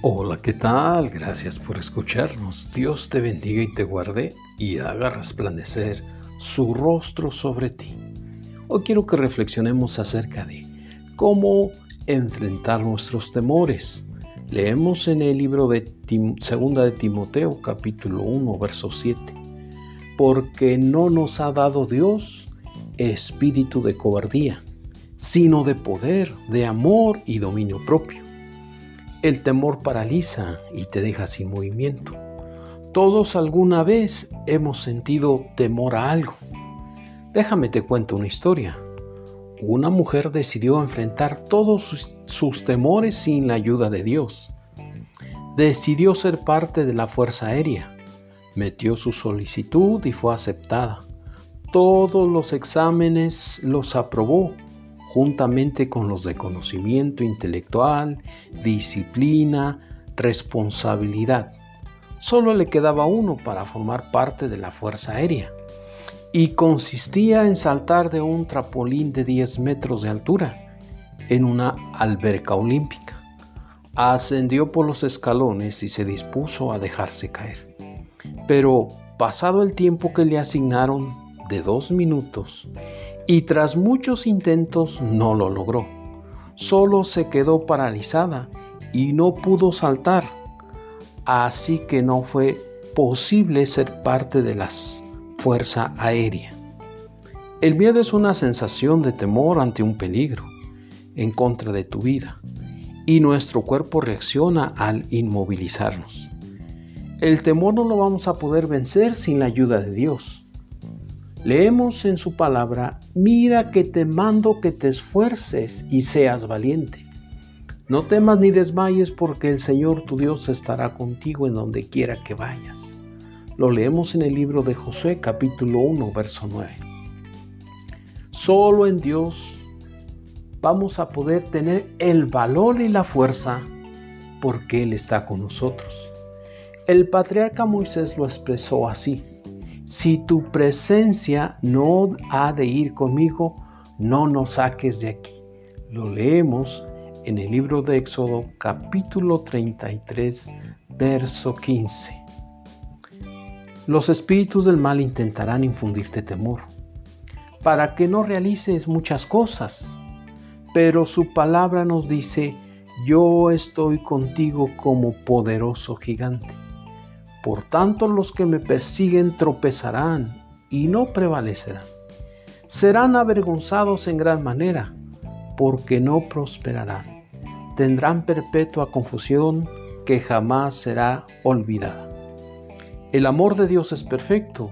Hola, ¿qué tal? Gracias por escucharnos. Dios te bendiga y te guarde y haga resplandecer su rostro sobre ti. Hoy quiero que reflexionemos acerca de cómo enfrentar nuestros temores. Leemos en el libro de Segunda de Timoteo, capítulo 1, verso 7. Porque no nos ha dado Dios espíritu de cobardía, sino de poder, de amor y dominio propio. El temor paraliza y te deja sin movimiento. Todos alguna vez hemos sentido temor a algo. Déjame te cuento una historia. Una mujer decidió enfrentar todos sus, temores sin la ayuda de Dios. Decidió ser parte de la Fuerza Aérea. Metió su solicitud y fue aceptada. Todos los exámenes los aprobó juntamente con los de conocimiento intelectual, disciplina, responsabilidad. Solo le quedaba uno para formar parte de la Fuerza Aérea y consistía en saltar de un trapolín de 10 metros de altura en una alberca olímpica. Ascendió por los escalones y se dispuso a dejarse caer. Pero pasado el tiempo que le asignaron de dos minutos y tras muchos intentos no lo logró. Solo se quedó paralizada y no pudo saltar, así que no fue posible ser parte de la fuerza aérea. El miedo es una sensación de temor ante un peligro en contra de tu vida y nuestro cuerpo reacciona al inmovilizarnos. El temor no lo vamos a poder vencer sin la ayuda de Dios. Leemos en su palabra, mira que te mando que te esfuerces y seas valiente. No temas ni desmayes porque el Señor tu Dios estará contigo en donde quiera que vayas. Lo leemos en el libro de Josué capítulo 1 verso 9. Solo en Dios vamos a poder tener el valor y la fuerza porque Él está con nosotros. El patriarca Moisés lo expresó así si tu presencia no ha de ir conmigo, no nos saques de aquí. Lo leemos en el libro de Éxodo capítulo 33, verso 15. Los espíritus del mal intentarán infundirte temor, para que no realices muchas cosas, pero su palabra nos dice, yo estoy contigo como poderoso gigante. Por tanto los que me persiguen tropezarán y no prevalecerán. Serán avergonzados en gran manera, porque no prosperarán. Tendrán perpetua confusión que jamás será olvidada. El amor de Dios es perfecto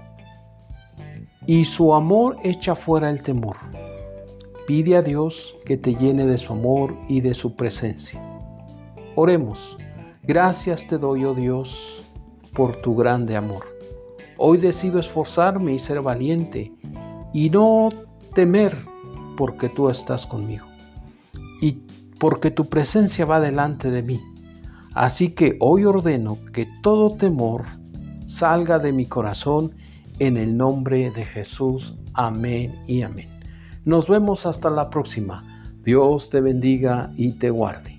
y su amor echa fuera el temor. Pide a Dios que te llene de su amor y de su presencia. Oremos. Gracias te doy, oh Dios, por tu grande amor. Hoy decido esforzarme y ser valiente y no temer porque tú estás conmigo y porque tu presencia va delante de mí. Así que hoy ordeno que todo temor salga de mi corazón en el nombre de Jesús. Amén y amén. Nos vemos hasta la próxima. Dios te bendiga y te guarde.